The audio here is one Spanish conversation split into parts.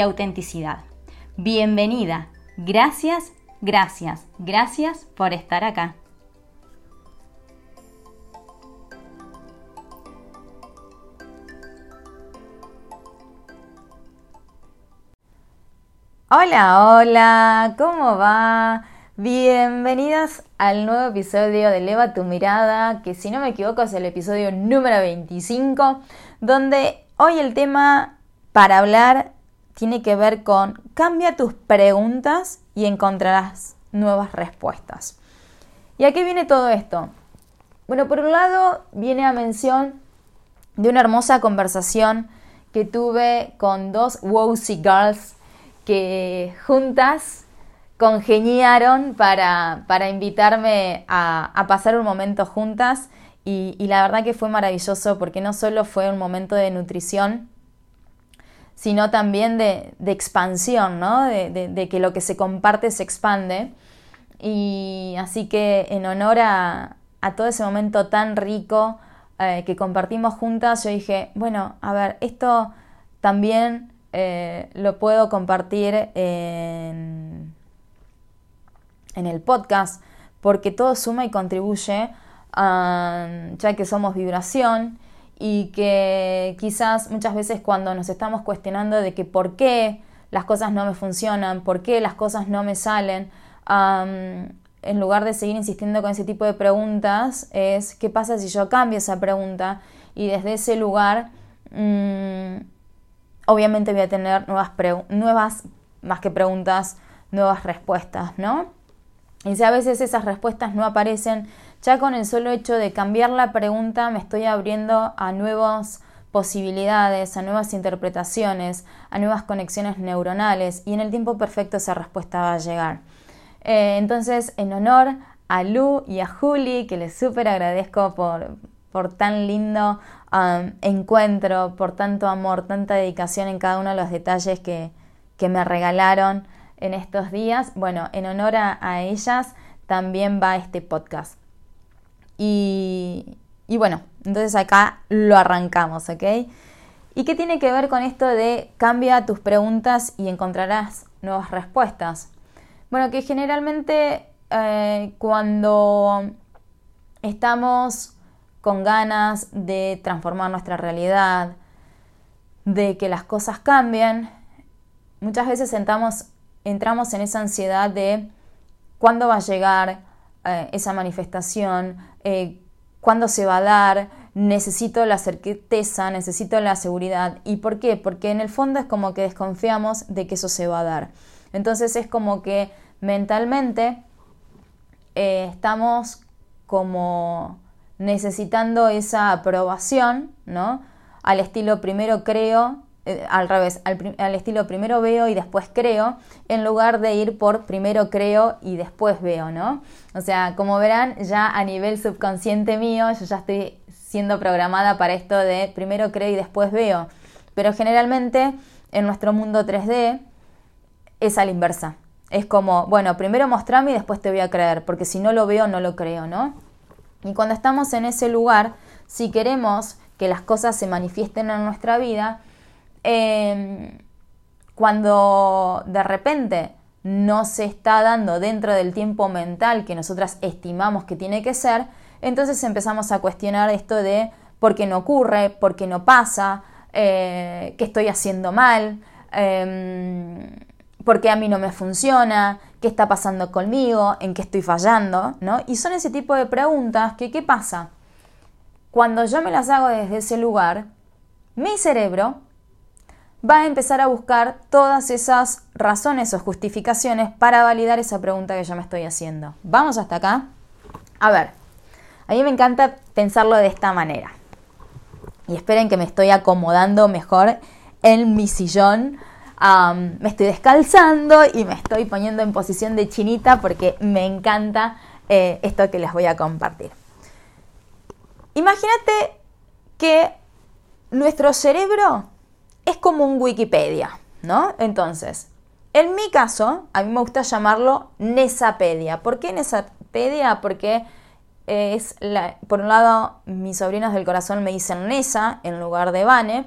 autenticidad. Bienvenida. Gracias, gracias, gracias por estar acá. Hola, hola, ¿cómo va? Bienvenidas al nuevo episodio de Eleva tu mirada, que si no me equivoco es el episodio número 25, donde hoy el tema para hablar tiene que ver con cambia tus preguntas y encontrarás nuevas respuestas. ¿Y a qué viene todo esto? Bueno, por un lado viene a mención de una hermosa conversación que tuve con dos Wowsy Girls que juntas congeniaron para, para invitarme a, pasar un momento juntas y, y la verdad que fue maravilloso porque no solo fue un momento de nutrición, sino también de, expansión, ¿no? De, que lo que se comparte se expande. Y así que en honor a, todo ese momento tan rico eh, que compartimos juntas, yo dije, bueno, a ver, esto también eh, lo puedo compartir en, en, el podcast, porque todo suma y contribuye, ya que somos vibración y que quizás muchas veces cuando nos estamos cuestionando de que por qué las cosas no me funcionan, por qué las cosas no me salen, en lugar de seguir insistiendo con ese tipo de preguntas, es qué pasa si yo cambio esa pregunta y desde ese lugar mm, obviamente voy a tener nuevas, nuevas, más que preguntas, nuevas respuestas, ¿no? Y si a veces esas respuestas no aparecen, ya con el solo hecho de cambiar la pregunta me estoy abriendo a nuevas posibilidades, a nuevas interpretaciones, a nuevas conexiones neuronales y en el tiempo perfecto esa respuesta va a llegar. Eh, entonces, en honor a Lu y a Juli, que les súper agradezco por, por tan lindo um, encuentro, por tanto amor, tanta dedicación en cada uno de los detalles que, que me regalaron en estos días. Bueno, en honor a ellas también va este podcast. Y, bueno, entonces acá lo arrancamos, ¿ok? ¿Y qué tiene que ver con esto de cambia tus preguntas y encontrarás nuevas respuestas? Bueno, que generalmente eh, cuando estamos con ganas de transformar nuestra realidad, de que las cosas cambien, muchas veces entramos, entramos en esa ansiedad de cuándo va a llegar eh, esa manifestación, eh, cuándo se va a dar, necesito la certeza, necesito la seguridad. ¿Y por qué? Porque en el fondo es como que desconfiamos de que eso se va a dar. Entonces es como que mentalmente eh, estamos como necesitando esa aprobación, ¿no? Al estilo primero creo eh, al revés, al, estilo primero veo y después creo, en lugar de ir por primero creo y después veo, ¿no? O sea, como verán, ya a nivel subconsciente mío, yo ya estoy siendo programada para esto de primero creo y después veo. Pero generalmente en nuestro mundo 3D es a la inversa. Es como, bueno, primero mostrame y después te voy a creer, porque si no lo veo, no lo creo, ¿no? Y cuando estamos en ese lugar, si queremos que las cosas se manifiesten en nuestra vida, Em, cuando de repente no se está dando dentro del tiempo mental que nosotras estimamos que tiene que ser, entonces empezamos a cuestionar esto de por qué no ocurre, por qué no pasa, eh, qué estoy haciendo mal, eh, por qué a mí no me funciona, qué está pasando conmigo, en qué estoy fallando, ¿no? Y son ese tipo de preguntas que, ¿qué pasa? Cuando yo me las hago desde ese lugar, mi cerebro va a empezar a buscar todas esas razones o justificaciones para validar esa pregunta que yo me estoy haciendo. ¿Vamos hasta acá? A ver, a mí me encanta pensarlo de esta manera. Y esperen que me estoy acomodando mejor en mi sillón me estoy descalzando y me estoy poniendo en posición de chinita porque me encanta eh, esto que les voy a compartir. Imagínate que nuestro cerebro es como un Wikipedia, ¿no? Entonces, en mi caso, a mí me gusta llamarlo Nesapedia. ¿Por qué Nesapedia? Porque es la, por un lado, mis sobrinos del corazón me dicen Nesa en lugar de Vane.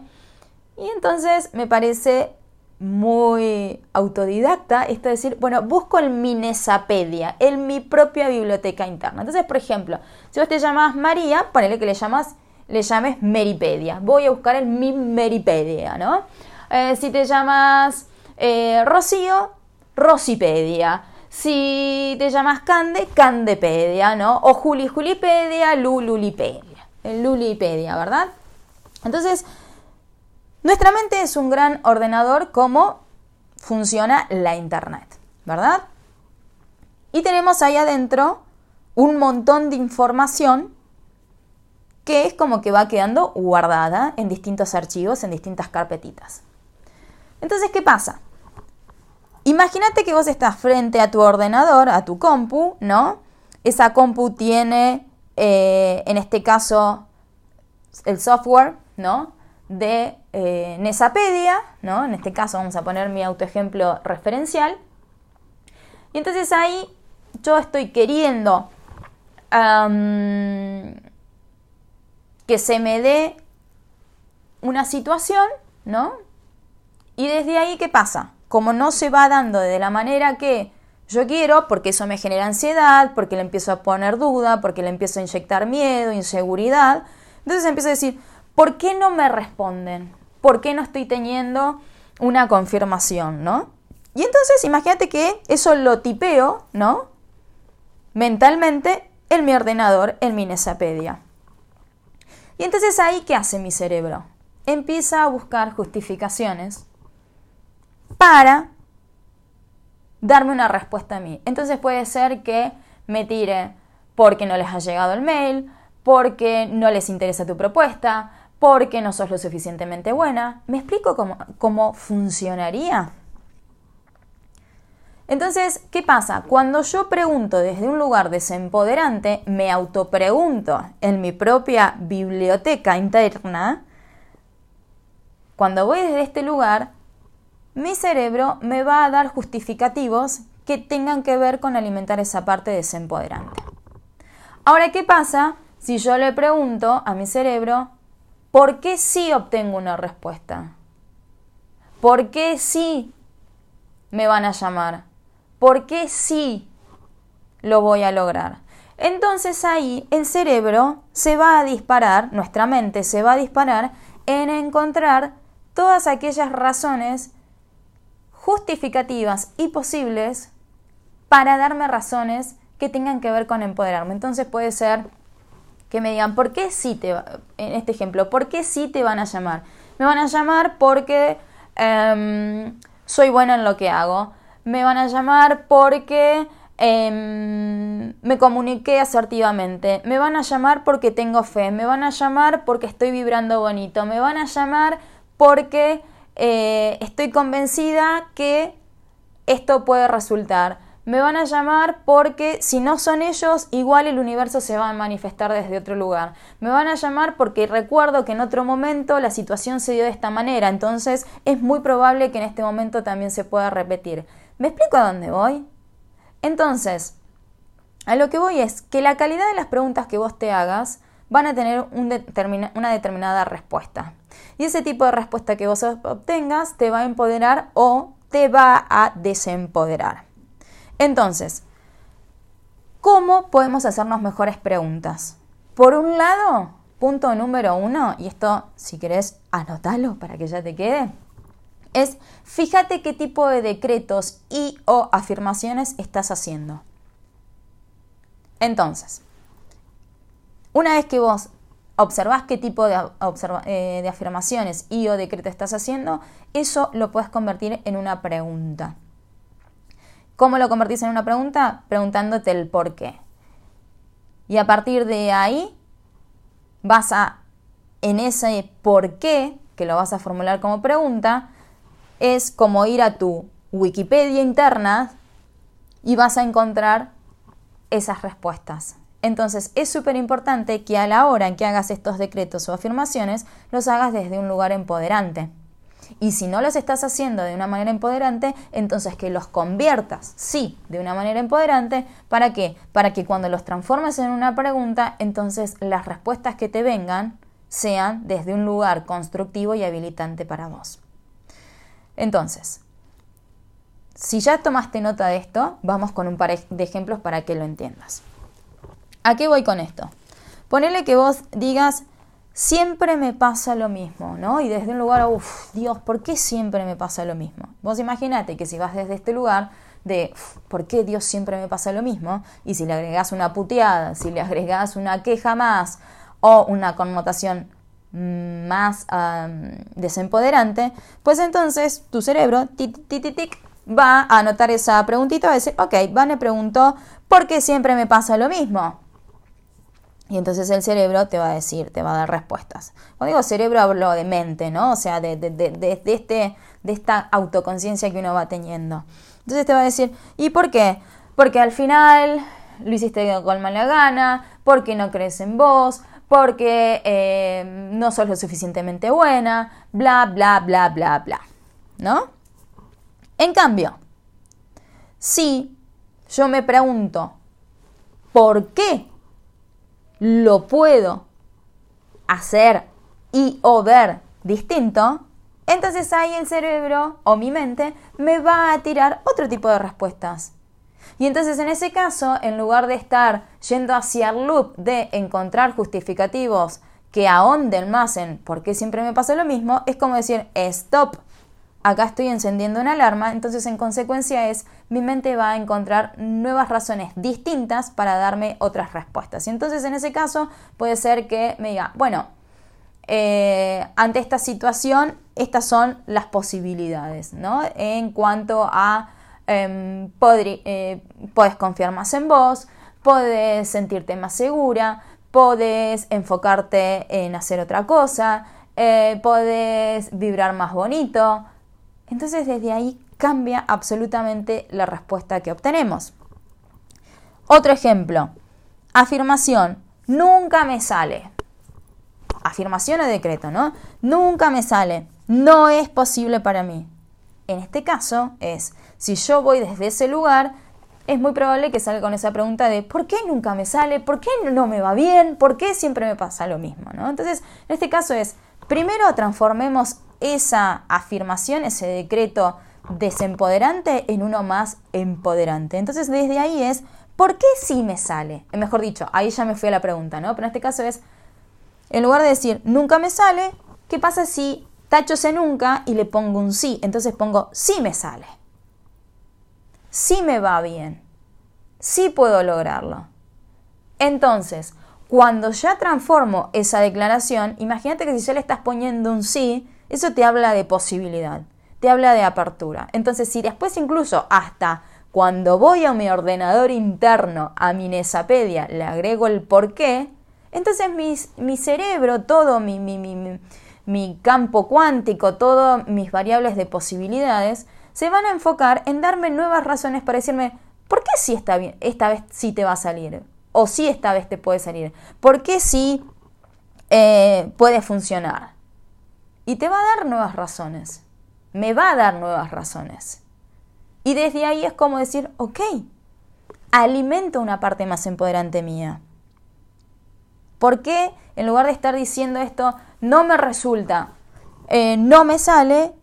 Y entonces me parece muy autodidacta esto de decir, bueno, busco en mi Nesapedia, en mi propia biblioteca interna. Entonces, por ejemplo, si vos te llamas María, ponele que le llamas le llames Meripedia. Voy a buscar en mi Meripedia, ¿no? Eh, si te llamas eh, Rocío, Rosipedia. Si te llamas Cande, Candepedia, ¿no? O Juli, Julipedia, Lululipedia. Lulipedia, ¿verdad? Entonces, nuestra mente es un gran ordenador como funciona la Internet, ¿verdad? Y tenemos ahí adentro un montón de información que es como que va quedando guardada en distintos archivos, en distintas carpetitas. Entonces, ¿qué pasa? Imagínate que vos estás frente a tu ordenador, a tu compu, ¿no? Esa compu tiene, eh, en este caso, el software, ¿no? De eh, Nesapedia, ¿no? En este caso vamos a poner mi autoejemplo referencial. Y entonces ahí yo estoy queriendo que se me dé una situación, ¿no? Y desde ahí, ¿qué pasa? Como no se va dando de la manera que yo quiero, porque eso me genera ansiedad, porque le empiezo a poner duda, porque le empiezo a inyectar miedo, inseguridad, entonces empiezo a decir, ¿por qué no me responden? ¿Por qué no estoy teniendo una confirmación, no? Y entonces imagínate que eso lo tipeo, ¿no? Mentalmente en mi ordenador, en mi Nesapedia. Y entonces ahí, ¿qué hace mi cerebro? Empieza a buscar justificaciones para darme una respuesta a mí. Entonces puede ser que me tire porque no les ha llegado el mail, porque no les interesa tu propuesta, porque no sos lo suficientemente buena. ¿Me explico cómo, cómo funcionaría? Entonces, ¿qué pasa? Cuando yo pregunto desde un lugar desempoderante, me autopregunto en mi propia biblioteca interna, cuando voy desde este lugar, mi cerebro me va a dar justificativos que tengan que ver con alimentar esa parte desempoderante. Ahora, ¿qué pasa si yo le pregunto a mi cerebro, ¿por qué sí obtengo una respuesta? ¿Por qué sí me van a llamar? ¿Por qué sí lo voy a lograr? Entonces ahí el cerebro se va a disparar, nuestra mente se va a disparar en encontrar todas aquellas razones justificativas y posibles para darme razones que tengan que ver con empoderarme. Entonces puede ser que me digan, ¿por qué sí te, en este ejemplo, ¿por qué sí te van a llamar? Me van a llamar porque em, soy buena en lo que hago, me van a llamar porque em, me comuniqué asertivamente, me van a llamar porque tengo fe, me van a llamar porque estoy vibrando bonito, me van a llamar porque eh, estoy convencida que esto puede resultar. Me van a llamar porque si no son ellos, igual el universo se va a manifestar desde otro lugar. Me van a llamar porque recuerdo que en otro momento la situación se dio de esta manera, entonces es muy probable que en este momento también se pueda repetir. ¿Me explico a dónde voy? Entonces, a lo que voy es que la calidad de las preguntas que vos te hagas van a tener una determinada respuesta. Y ese tipo de respuesta que vos obtengas te va a empoderar o te va a desempoderar. Entonces, ¿cómo podemos hacernos mejores preguntas? Por un lado, punto número uno, y esto si querés anótalo para que ya te quede, es fíjate qué tipo de decretos y o afirmaciones estás haciendo. Entonces, una vez que vos observás qué tipo de, eh, afirmaciones y o decretos estás haciendo, eso lo puedes convertir en una pregunta. ¿Cómo lo convertís en una pregunta? Preguntándote el por qué. Y a partir de ahí vas a, en ese por qué, que lo vas a formular como pregunta, es como ir a tu Wikipedia interna y vas a encontrar esas respuestas. Entonces es súper importante que a la hora en que hagas estos decretos o afirmaciones, los hagas desde un lugar empoderante. Y si no los estás haciendo de una manera empoderante, entonces que los conviertas, sí, de una manera empoderante. ¿Para qué? Para que cuando los transformes en una pregunta, entonces las respuestas que te vengan sean desde un lugar constructivo y habilitante para vos. Entonces, si ya tomaste nota de esto, vamos con un par de ejemplos para que lo entiendas. ¿A qué voy con esto? Ponele que vos digas, siempre me pasa lo mismo, ¿no? Y desde un lugar, uff, Dios, ¿por qué siempre me pasa lo mismo? Vos imagínate que si vas desde este lugar de, ¿por qué Dios siempre me pasa lo mismo? Y si le agregás una puteada, si le agregás una queja más o una connotación más desempoderante, pues entonces tu cerebro, tic, tic, tic, va a anotar esa preguntita, va a decir, ok, Vane preguntó, ¿por qué siempre me pasa lo mismo? Y entonces el cerebro te va a decir, te va a dar respuestas. Cuando digo cerebro hablo de mente, ¿no? O sea, de, de, de, este, de esta autoconciencia que uno va teniendo. Entonces te va a decir, ¿y por qué? Porque al final lo hiciste con mala gana, porque no crees en vos, porque eh, no sos lo suficientemente buena, bla, bla, bla, bla, bla. ¿No? En cambio, si yo me pregunto, ¿por qué lo puedo hacer y o ver distinto, entonces ahí el cerebro o mi mente me va a tirar otro tipo de respuestas. Y entonces en ese caso, en lugar de estar yendo hacia el loop de encontrar justificativos que ahonden más en por qué siempre me pasa lo mismo, es como decir, stop, acá estoy encendiendo una alarma, entonces en consecuencia es, mi mente va a encontrar nuevas razones distintas para darme otras respuestas. Y entonces en ese caso puede ser que me diga, bueno, eh, ante esta situación, estas son las posibilidades, ¿no? En cuanto a, eh, puedes confiar más en vos, puedes sentirte más segura, puedes enfocarte en hacer otra cosa, eh, puedes vibrar más bonito, entonces desde ahí cambia absolutamente la respuesta que obtenemos. Otro ejemplo, afirmación, nunca me sale. Afirmación o decreto, ¿no? Nunca me sale, no es posible para mí. En este caso es, si yo voy desde ese lugar, es muy probable que salga con esa pregunta de ¿por qué nunca me sale? ¿Por qué no me va bien? ¿Por qué siempre me pasa lo mismo? ¿no? Entonces, en este caso es, primero transformemos esa afirmación, ese decreto desempoderante en uno más empoderante. Entonces, desde ahí es, ¿por qué sí me sale? Eh, mejor dicho, ahí ya me fui a la pregunta, ¿no? Pero en este caso es, en lugar de decir nunca me sale, ¿qué pasa si tacho ese nunca y le pongo un sí? Entonces pongo sí me sale. Sí me va bien. Sí puedo lograrlo. Entonces, cuando ya transformo esa declaración, imagínate que si ya le estás poniendo un sí, eso te habla de posibilidad, te habla de apertura. Entonces, si después incluso hasta cuando voy a mi ordenador interno, a mi Nesapedia, le agrego el por qué, entonces mi, cerebro, todo mi, mi, campo cuántico, todas mis variables de posibilidades, se van a enfocar en darme nuevas razones para decirme, ¿por qué sí está bien, esta vez sí te va a salir? O sí esta vez te puede salir. ¿Por qué sí eh, puede funcionar? Y te va a dar nuevas razones. Me va a dar nuevas razones. Y desde ahí es como decir, ok, alimento una parte más empoderante mía. ¿Por qué en lugar de estar diciendo esto, no me resulta, eh, no me sale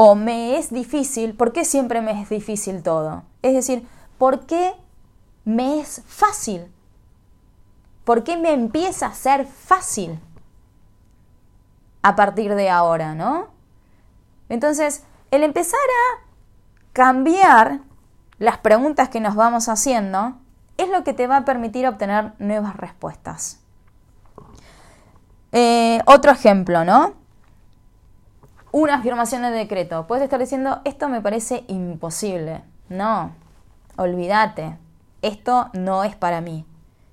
o me es difícil, ¿por qué siempre me es difícil todo? Es decir, ¿por qué me es fácil? ¿Por qué me empieza a ser fácil? a partir de ahora, ¿no? Entonces, el empezar a cambiar las preguntas que nos vamos haciendo es lo que te va a permitir obtener nuevas respuestas. Eh, otro ejemplo, ¿no? Una afirmación de decreto. Puedes estar diciendo, esto me parece imposible. No, olvídate, esto no es para mí.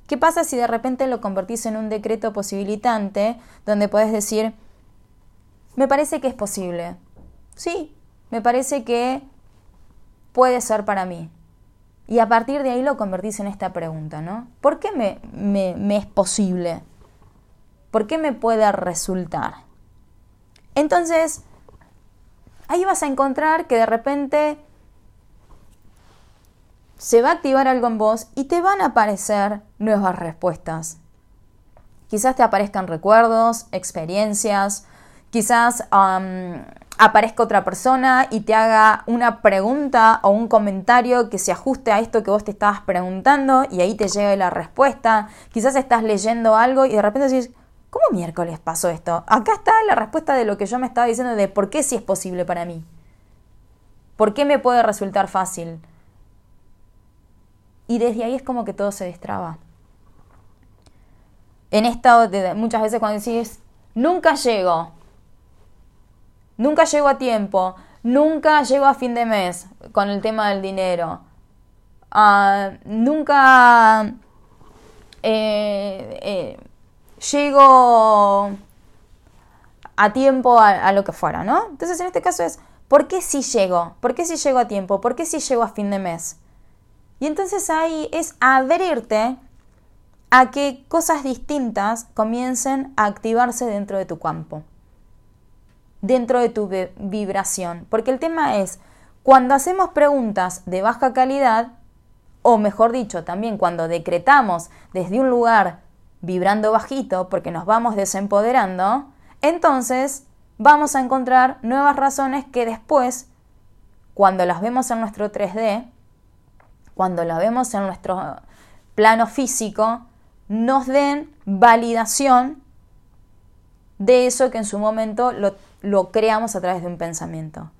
¿Qué pasa si de repente lo convertís en un decreto posibilitante donde puedes decir, me parece que es posible. Sí, me parece que puede ser para mí. Y a partir de ahí lo convertís en esta pregunta, ¿no? ¿Por qué me, me es posible? ¿Por qué me puede resultar? Entonces, ahí vas a encontrar que de repente se va a activar algo en vos y te van a aparecer nuevas respuestas. Quizás te aparezcan recuerdos, experiencias, quizás aparezca otra persona y te haga una pregunta o un comentario que se ajuste a esto que vos te estabas preguntando y ahí te llegue la respuesta. Quizás estás leyendo algo y de repente decís, ¿cómo miércoles pasó esto? Acá está la respuesta de lo que yo me estaba diciendo de por qué sí es posible para mí. ¿Por qué me puede resultar fácil? Y desde ahí es como que todo se destraba. En esta, muchas veces cuando decís, nunca llego, Nunca llego a tiempo, nunca llego a fin de mes con el tema del dinero. Ah, nunca eh, eh, llego a tiempo a, lo que fuera, ¿no? Entonces en este caso es, ¿por qué si llego? ¿Por qué si llego a tiempo? ¿Por qué si llego a fin de mes? Y entonces ahí es abrirte a que cosas distintas comiencen a activarse dentro de tu campo dentro de tu vibración. Porque el tema es, cuando hacemos preguntas de baja calidad, o mejor dicho, también cuando decretamos desde un lugar vibrando bajito, porque nos vamos desempoderando, entonces vamos a encontrar nuevas razones que después, cuando las vemos en nuestro 3D, cuando las vemos en nuestro plano físico, nos den validación de eso que en su momento lo creamos a través de un pensamiento.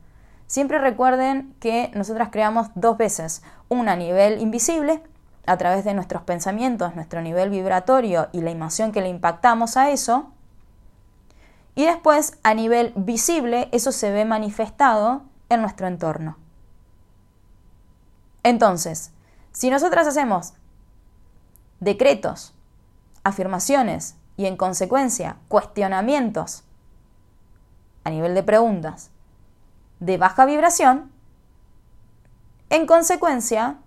Siempre recuerden que nosotras creamos dos veces, una a nivel invisible, a través de nuestros pensamientos, nuestro nivel vibratorio y la emoción que le impactamos a eso, y después a nivel visible eso se ve manifestado en nuestro entorno. Entonces, si nosotras hacemos decretos, afirmaciones y en consecuencia cuestionamientos a nivel de preguntas de baja vibración, en consecuencia,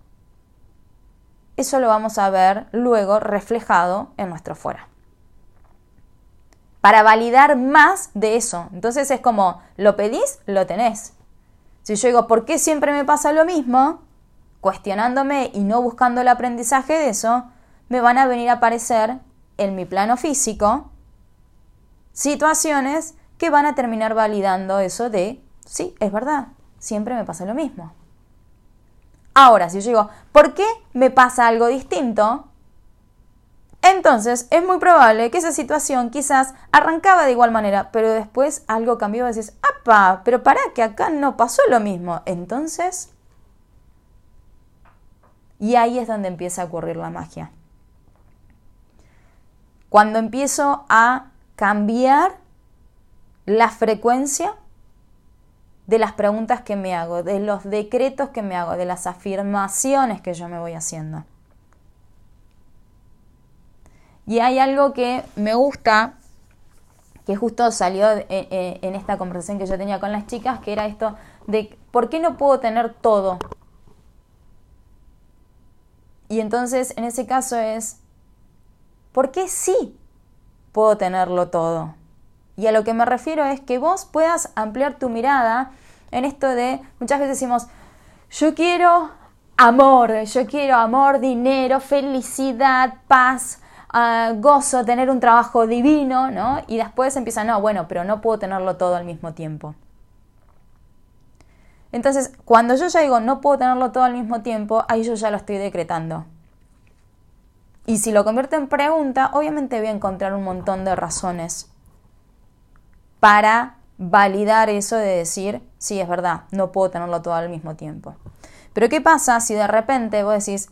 eso lo vamos a ver luego reflejado en nuestro fuera. Para validar más de eso. Entonces es como, lo pedís, lo tenés. Si yo digo, ¿por qué siempre me pasa lo mismo? Cuestionándome y no buscando el aprendizaje de eso, me van a venir a aparecer en mi plano físico situaciones que van a terminar validando eso de, sí, es verdad, siempre me pasa lo mismo. Ahora, si yo digo, ¿por qué me pasa algo distinto? Entonces es muy probable que esa situación quizás arrancaba de igual manera, pero después algo cambió y decís, ¡apa! Pero para que acá no pasó lo mismo. Entonces... Y ahí es donde empieza a ocurrir la magia. Cuando empiezo a cambiar la frecuencia de las preguntas que me hago, de los decretos que me hago, de las afirmaciones que yo me voy haciendo. Y hay algo que me gusta, que justo salió en esta conversación que yo tenía con las chicas, que era esto de ¿por qué no puedo tener todo? Y entonces en ese caso es, ¿por qué sí puedo tenerlo todo? Y a lo que me refiero es que vos puedas ampliar tu mirada en esto de, muchas veces decimos, yo quiero amor, yo quiero amor, dinero, felicidad, paz, ah, gozo, tener un trabajo divino, ¿no? Y después empieza, no, bueno, pero no puedo tenerlo todo al mismo tiempo. Entonces, cuando yo ya digo no puedo tenerlo todo al mismo tiempo, ahí yo ya lo estoy decretando. Y si lo convierto en pregunta, obviamente voy a encontrar un montón de razones para validar eso de decir, sí, es verdad, no puedo tenerlo todo al mismo tiempo. Pero ¿qué pasa si de repente vos decís,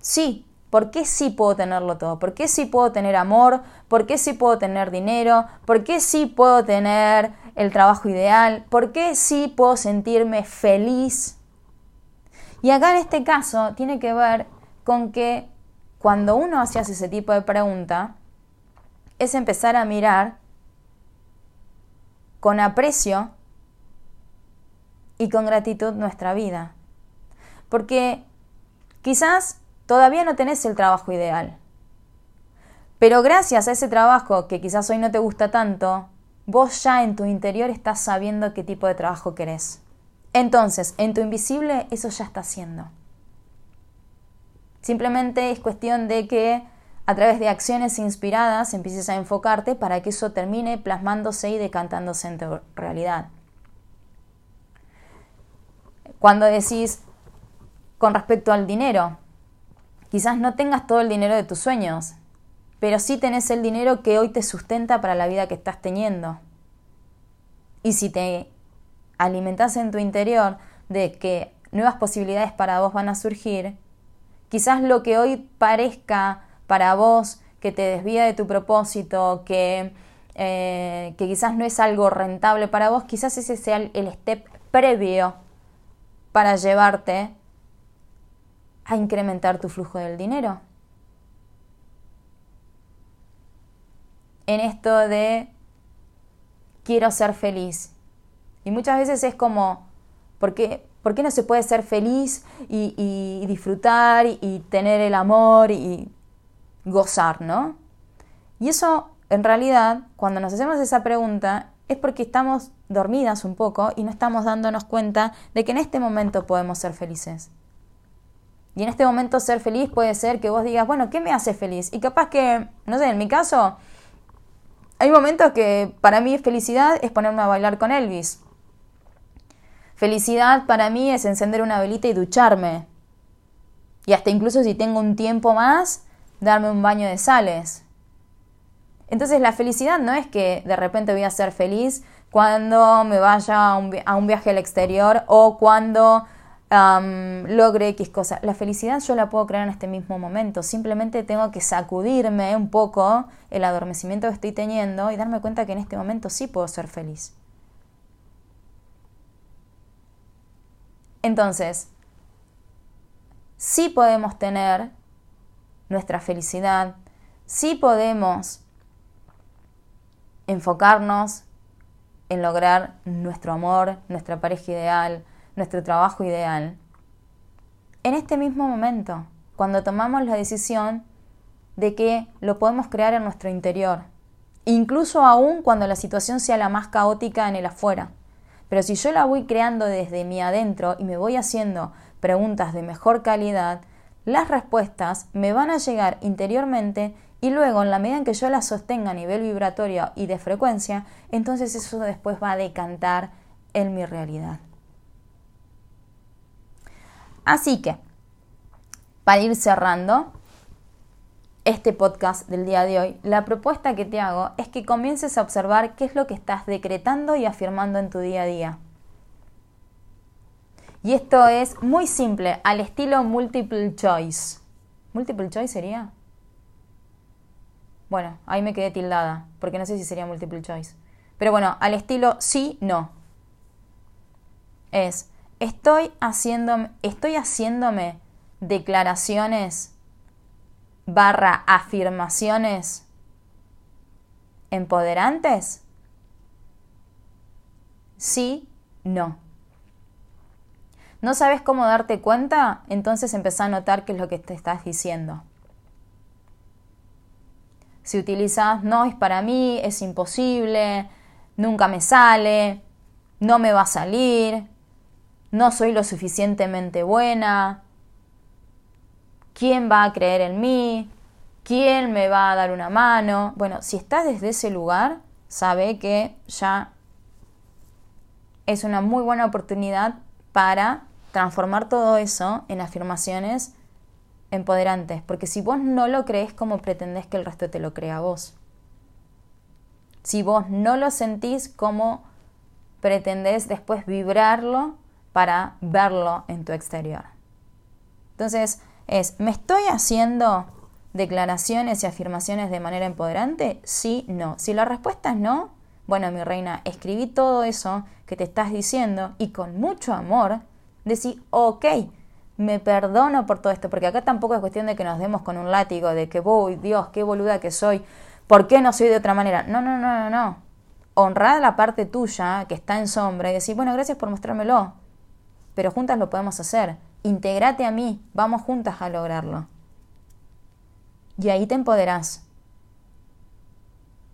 sí, ¿por qué sí puedo tenerlo todo? ¿Por qué sí puedo tener amor? ¿Por qué sí puedo tener dinero? ¿Por qué sí puedo tener el trabajo ideal? ¿Por qué sí puedo sentirme feliz? Y acá en este caso tiene que ver con que cuando uno hace ese tipo de pregunta, es empezar a mirar con aprecio y con gratitud nuestra vida. Porque quizás todavía no tenés el trabajo ideal. Pero gracias a ese trabajo que quizás hoy no te gusta tanto, vos ya en tu interior estás sabiendo qué tipo de trabajo querés. Entonces, en tu invisible eso ya está haciendo. Simplemente es cuestión de que a través de acciones inspiradas empieces a enfocarte para que eso termine plasmándose y decantándose en tu realidad. Cuando decís con respecto al dinero, quizás no tengas todo el dinero de tus sueños, pero sí tenés el dinero que hoy te sustenta para la vida que estás teniendo. Y si te alimentas en tu interior de que nuevas posibilidades para vos van a surgir, quizás lo que hoy parezca para vos que te desvía de tu propósito, que, eh, que quizás no es algo rentable para vos, quizás ese sea el step previo para llevarte a incrementar tu flujo del dinero. En esto de quiero ser feliz. Y muchas veces es como, ¿por qué, ¿por qué no se puede ser feliz y, disfrutar y, tener el amor y gozar, ¿no? Y eso, en realidad, cuando nos hacemos esa pregunta, es porque estamos dormidas un poco y no estamos dándonos cuenta de que en este momento podemos ser felices. Y en este momento ser feliz puede ser que vos digas, bueno, ¿qué me hace feliz? Y capaz que, no sé, en mi caso, hay momentos que para mí felicidad es ponerme a bailar con Elvis. Felicidad para mí es encender una velita y ducharme. Y hasta incluso si tengo un tiempo más, darme un baño de sales. Entonces la felicidad no es que de repente voy a ser feliz cuando me vaya a un, viaje al exterior o cuando logre X cosa. La felicidad yo la puedo crear en este mismo momento. Simplemente tengo que sacudirme un poco el adormecimiento que estoy teniendo y darme cuenta que en este momento sí puedo ser feliz. Entonces, sí podemos tener nuestra felicidad, sí podemos enfocarnos en lograr nuestro amor, nuestra pareja ideal, nuestro trabajo ideal, en este mismo momento, cuando tomamos la decisión de que lo podemos crear en nuestro interior, incluso aún cuando la situación sea la más caótica en el afuera. Pero si yo la voy creando desde mi adentro y me voy haciendo preguntas de mejor calidad, las respuestas me van a llegar interiormente y luego en la medida en que yo las sostenga a nivel vibratorio y de frecuencia, entonces eso después va a decantar en mi realidad. Así que, para ir cerrando este podcast del día de hoy, la propuesta que te hago es que comiences a observar qué es lo que estás decretando y afirmando en tu día a día. Y esto es muy simple, al estilo multiple choice. ¿Multiple choice sería? Bueno, ahí me quedé tildada, porque no sé si sería multiple choice. Pero bueno, al estilo sí, no. Es, estoy, estoy haciéndome declaraciones barra afirmaciones empoderantes. Sí, no. ¿No sabes cómo darte cuenta? Entonces empezá a notar qué es lo que te estás diciendo. Si utilizas no es para mí, es imposible, nunca me sale, no me va a salir, no soy lo suficientemente buena, ¿quién va a creer en mí? ¿Quién me va a dar una mano? Bueno, si estás desde ese lugar, sabe que ya es una muy buena oportunidad para transformar todo eso en afirmaciones empoderantes, porque si vos no lo crees, ¿cómo pretendés que el resto te lo crea vos? Si vos no lo sentís, ¿cómo pretendés después vibrarlo para verlo en tu exterior? Entonces, es, ¿me estoy haciendo declaraciones y afirmaciones de manera empoderante? Sí, no. Si la respuesta es no, bueno, mi reina, escribí todo eso que te estás diciendo y con mucho amor decir, ok, me perdono por todo esto, porque acá tampoco es cuestión de que nos demos con un látigo, de que, voy, Dios, qué boluda que soy, ¿por qué no soy de otra manera? No, no, no, no, no. Honrad la parte tuya que está en sombra y decir, bueno, gracias por mostrármelo. pero juntas lo podemos hacer. Integrate a mí, vamos juntas a lograrlo. Y ahí te empoderás.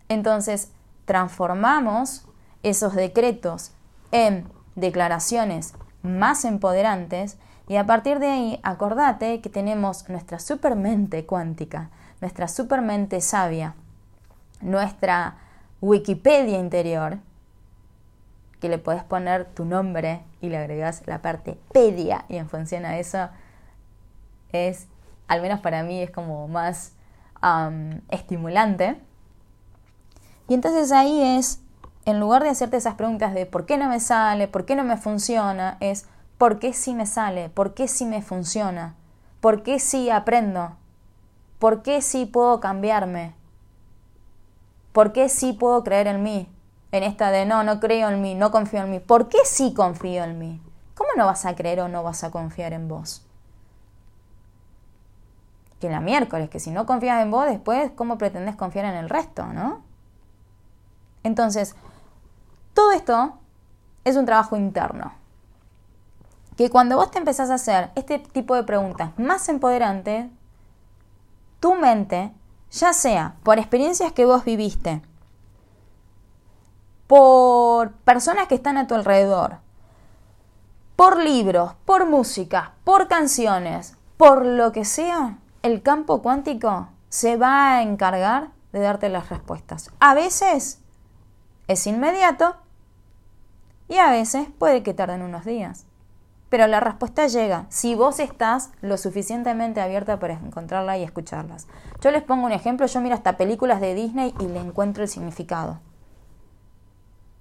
Entonces, transformamos esos decretos en declaraciones más empoderantes y a partir de ahí acordate que tenemos nuestra supermente cuántica, nuestra supermente sabia, nuestra Wikipedia interior, que le puedes poner tu nombre y le agregas la parte pedia y en función a eso es, al menos para mí, es como más estimulante. Y entonces ahí es, en lugar de hacerte esas preguntas de por qué no me sale, por qué no me funciona, es por qué sí me sale, por qué sí me funciona, por qué sí aprendo, por qué sí puedo cambiarme, por qué sí puedo creer en mí, en esta de no, no creo en mí, no confío en mí, ¿por qué sí confío en mí? ¿Cómo no vas a creer o no vas a confiar en vos? Que la miércoles, que si no confías en vos, después, ¿cómo pretendes confiar en el resto, no? Entonces, todo esto es un trabajo interno. Que cuando vos te empezás a hacer este tipo de preguntas más empoderantes, tu mente, ya sea por experiencias que vos viviste, por personas que están a tu alrededor, por libros, por música, por canciones, por lo que sea, el campo cuántico se va a encargar de darte las respuestas. A veces es inmediato y a veces puede que tarden unos días. Pero la respuesta llega si vos estás lo suficientemente abierta para encontrarla y escucharlas. Yo les pongo un ejemplo, yo miro hasta películas de Disney y le encuentro el significado.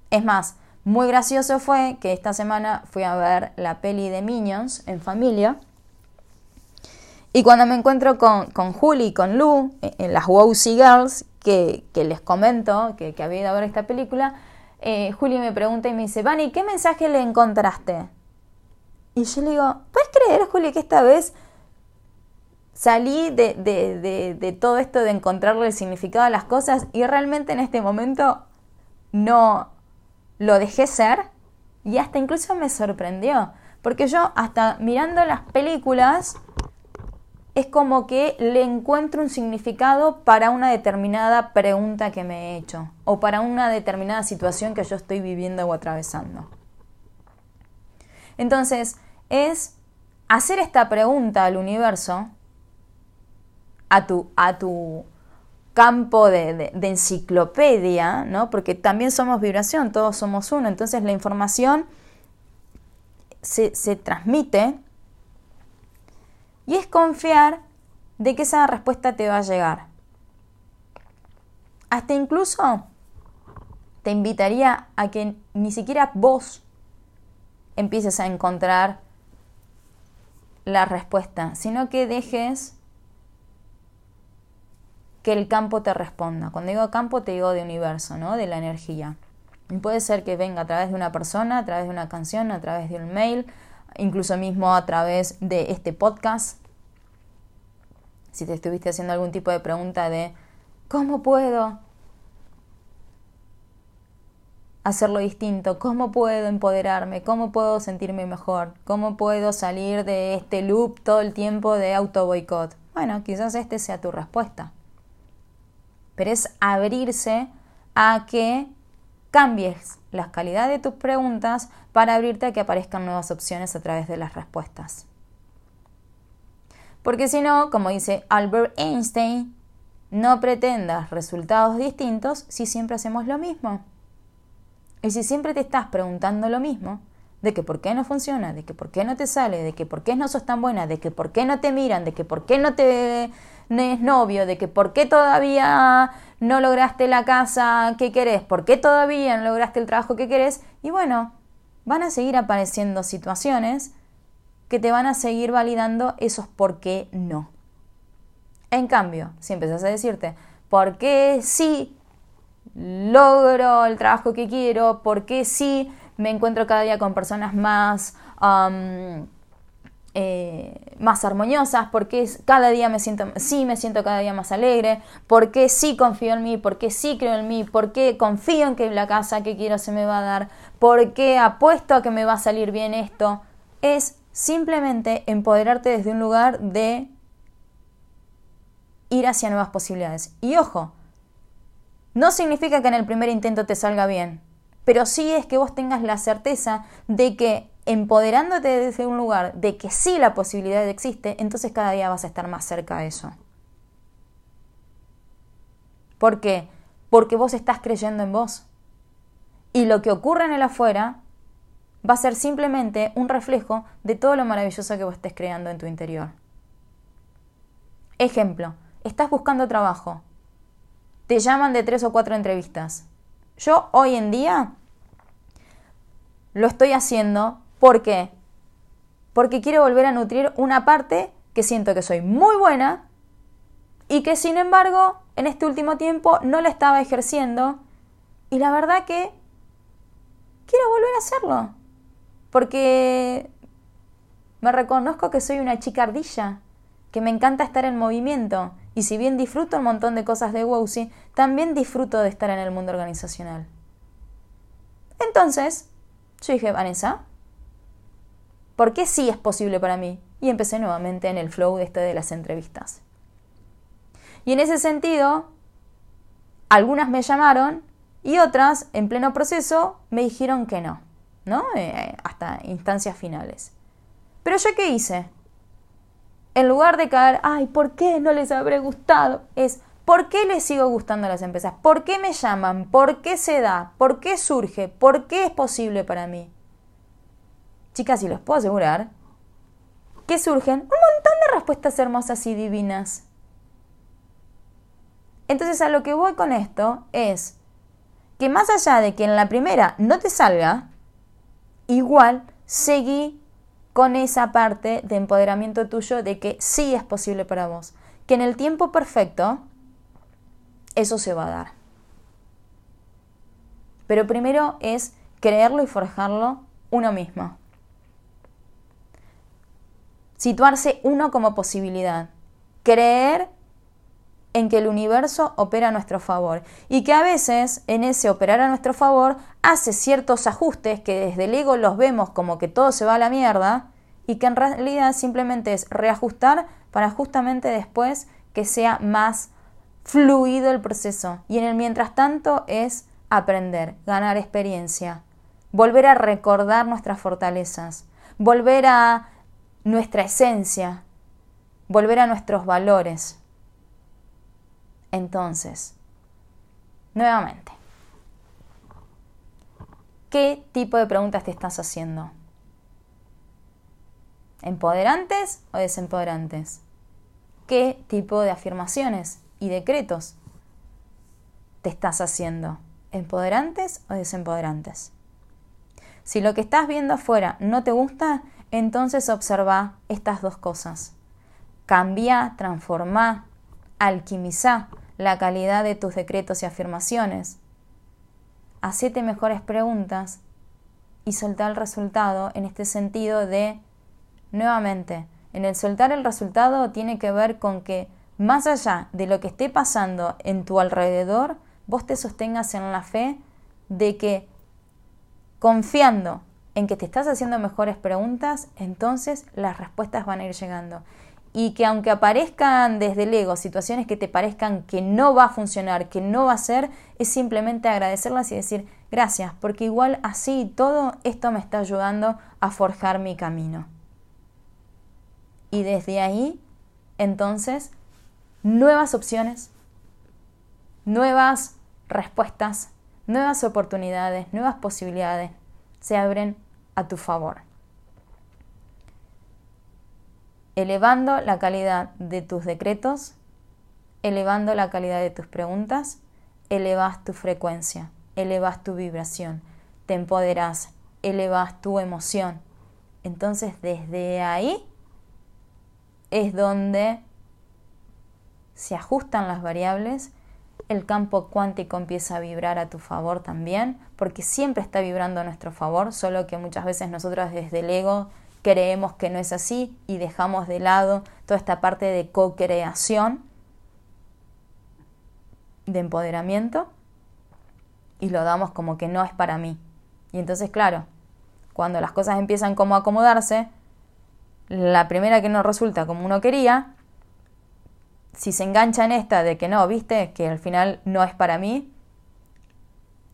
Es más, muy gracioso fue que esta semana fui a ver la peli de Minions en familia. Y cuando me encuentro con, con Julie y con Lou, en las Wowsy Girls, que, les comento que, que, había ido a ver esta película, eh, Juli me pregunta y me dice, Vani, ¿qué mensaje le encontraste? Y yo le digo, ¿puedes creer, Juli, que esta vez salí de, de, de, todo esto de encontrarle el significado a las cosas y realmente en este momento no lo dejé ser? Y hasta incluso me sorprendió, porque yo hasta mirando las películas es como que le encuentro un significado para una determinada pregunta que me he hecho o para una determinada situación que yo estoy viviendo o atravesando. Entonces, es hacer esta pregunta al universo, a tu, a tu campo de, enciclopedia, ¿no? porque también somos vibración, todos somos uno, entonces la información se, se transmite y es confiar de que esa respuesta te va a llegar. Hasta incluso te invitaría a que ni siquiera vos empieces a encontrar la respuesta, sino que dejes que el campo te responda. Cuando digo campo te digo de universo, ¿no? De la energía. Puede ser que venga a través de una persona, a través de una canción, a través de un mail, incluso mismo a través de este podcast. Si te estuviste haciendo algún tipo de pregunta de ¿cómo puedo hacerlo distinto? ¿Cómo puedo empoderarme? ¿Cómo puedo sentirme mejor? ¿Cómo puedo salir de este loop todo el tiempo de auto boicot? Bueno, quizás este sea tu respuesta. Pero es abrirse a que cambies la calidad de tus preguntas para abrirte a que aparezcan nuevas opciones a través de las respuestas. Porque si no, como dice Albert Einstein, no pretendas resultados distintos si siempre hacemos lo mismo. Y si siempre te estás preguntando lo mismo, de que por qué no funciona, de que por qué no te sale, de que por qué no sos tan buena, de que por qué no te miran, de que por qué no te es novio, de que por qué todavía no lograste la casa que querés, por qué todavía no lograste el trabajo que querés, y bueno, van a seguir apareciendo situaciones que te van a seguir validando esos por qué no. En cambio, si empezás a decirte, ¿por qué sí logro el trabajo que quiero? ¿Por qué sí me encuentro cada día con personas más eh, más armoniosas, porque cada día me siento, sí me siento cada día más alegre, porque sí confío en mí, porque sí creo en mí, porque confío en que la casa que quiero se me va a dar, porque apuesto a que me va a salir bien esto. es simplemente empoderarte desde un lugar de ir hacia nuevas posibilidades. Y ojo, no significa que en el primer intento te salga bien, pero sí es que vos tengas la certeza de que empoderándote desde un lugar de que sí la posibilidad existe, entonces cada día vas a estar más cerca de eso. ¿Por qué? Porque vos estás creyendo en vos. Y lo que ocurre en el afuera va a ser simplemente un reflejo de todo lo maravilloso que vos estés creando en tu interior. Ejemplo, estás buscando trabajo. Te llaman de tres o cuatro entrevistas. Yo hoy en día lo estoy haciendo. ¿Por qué? Porque quiero volver a nutrir una parte que siento que soy muy buena y que sin embargo en este último tiempo no la estaba ejerciendo y la verdad que quiero volver a hacerlo porque me reconozco que soy una chica ardilla, que me encanta estar en movimiento y si bien disfruto un montón de cosas de WOWSI, también disfruto de estar en el mundo organizacional. Entonces, yo dije, Vanessa, ¿por qué sí es posible para mí? Y empecé nuevamente en el flow de este de las entrevistas. Y en ese sentido, algunas me llamaron y otras, en pleno proceso, me dijeron que no, ¿no? Eh, hasta instancias finales. Pero yo qué hice? En lugar de caer, ay, ¿por qué no les habré gustado? Es, ¿por qué les sigo gustando a las empresas? ¿Por qué me llaman? ¿Por qué se da? ¿Por qué surge? ¿Por qué es posible para mí? Chicas, y les puedo asegurar que surgen un montón de respuestas hermosas y divinas. Entonces a lo que voy con esto es que más allá de que en la primera no te salga, igual seguí con esa parte de empoderamiento tuyo de que sí es posible para vos, que en el tiempo perfecto eso se va a dar. Pero primero es creerlo y forjarlo uno mismo. Situarse uno como posibilidad. Creer en que el universo opera a nuestro favor y que a veces en ese operar a nuestro favor hace ciertos ajustes que desde el ego los vemos como que todo se va a la mierda y que en realidad simplemente es reajustar para justamente después que sea más fluido el proceso y en el mientras tanto es aprender, ganar experiencia, volver a recordar nuestras fortalezas, volver a nuestra esencia, volver a nuestros valores. Entonces, nuevamente, ¿qué tipo de preguntas te estás haciendo? ¿Empoderantes o desempoderantes? ¿Qué tipo de afirmaciones y decretos te estás haciendo? ¿Empoderantes o desempoderantes? Si lo que estás viendo afuera no te gusta, entonces observa estas dos cosas. Cambia, transforma, alquimiza la calidad de tus decretos y afirmaciones. Hacete mejores preguntas y soltar el resultado en este sentido de, nuevamente, en el soltar el resultado tiene que ver con que más allá de lo que esté pasando en tu alrededor, vos te sostengas en la fe de que confiando en que te estás haciendo mejores preguntas, entonces las respuestas van a ir llegando y que aunque aparezcan desde el ego situaciones que te parezcan que no va a funcionar, que no va a ser, es simplemente agradecerlas y decir gracias, porque igual así todo esto me está ayudando a forjar mi camino. Y desde ahí, entonces, nuevas opciones, nuevas respuestas, nuevas oportunidades, nuevas posibilidades se abren a tu favor elevando la calidad de tus decretos, elevando la calidad de tus preguntas, elevas tu frecuencia, elevas tu vibración, te empoderas, elevas tu emoción. Entonces desde ahí es donde se ajustan las variables, el campo cuántico empieza a vibrar a tu favor también, porque siempre está vibrando a nuestro favor, solo que muchas veces nosotros desde el ego creemos que no es así y dejamos de lado toda esta parte de co-creación, de empoderamiento, y lo damos como que no es para mí. Y entonces, claro, cuando las cosas empiezan como a acomodarse, la primera que no resulta como uno quería, si se engancha en esta de que no, viste, que al final no es para mí,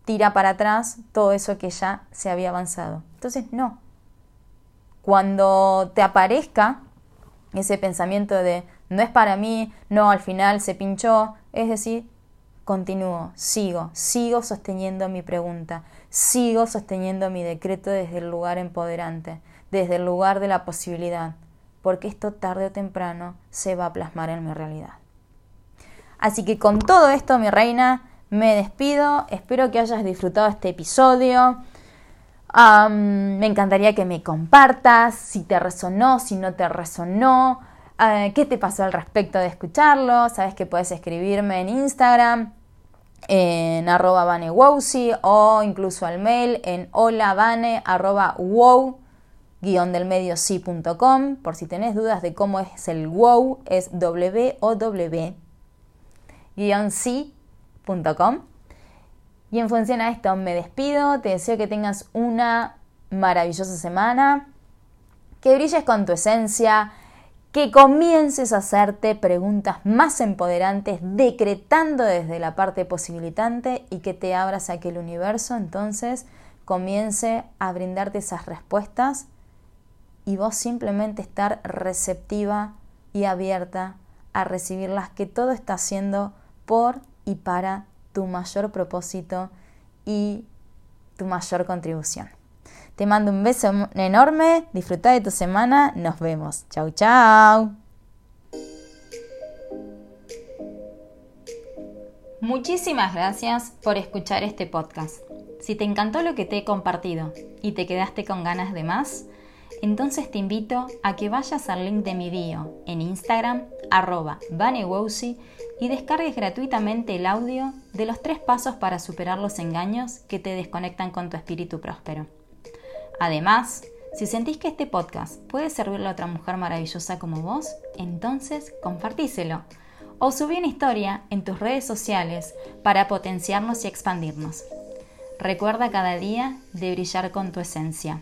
tira para atrás todo eso que ya se había avanzado. Entonces, no. Cuando te aparezca ese pensamiento de no es para mí, no, al final se pinchó, es decir, continúo, sigo, sigo sosteniendo mi pregunta, sigo sosteniendo mi decreto desde el lugar empoderante, desde el lugar de la posibilidad, porque esto tarde o temprano se va a plasmar en mi realidad. Así que con todo esto, mi reina, me despido, espero que hayas disfrutado este episodio. me encantaría que me compartas si te resonó, si no te resonó, eh, qué te pasó al respecto de escucharlo. Sabes que puedes escribirme en Instagram, en arroba o incluso al mail en holavane del medio por si tenés dudas de cómo es el wow es w o w guioncom Y en función a esto me despido, te deseo que tengas una maravillosa semana, que brilles con tu esencia, que comiences a hacerte preguntas más empoderantes, decretando desde la parte posibilitante y que te abras a que el universo entonces comience a brindarte esas respuestas y vos simplemente estar receptiva y abierta a recibirlas, que todo está haciendo por y para tu mayor propósito y tu mayor contribución. Te mando un beso enorme, disfruta de tu semana, nos vemos. Chau, chau. Muchísimas gracias por escuchar este podcast. Si te encantó lo que te he compartido y te quedaste con ganas de más, entonces te invito a que vayas al link de mi bio en Instagram, arroba y descargues gratuitamente el audio de los tres pasos para superar los engaños que te desconectan con tu espíritu próspero. Además, si sentís que este podcast puede servirle a otra mujer maravillosa como vos, entonces compartíselo o subí una historia en tus redes sociales para potenciarnos y expandirnos. Recuerda cada día de brillar con tu esencia.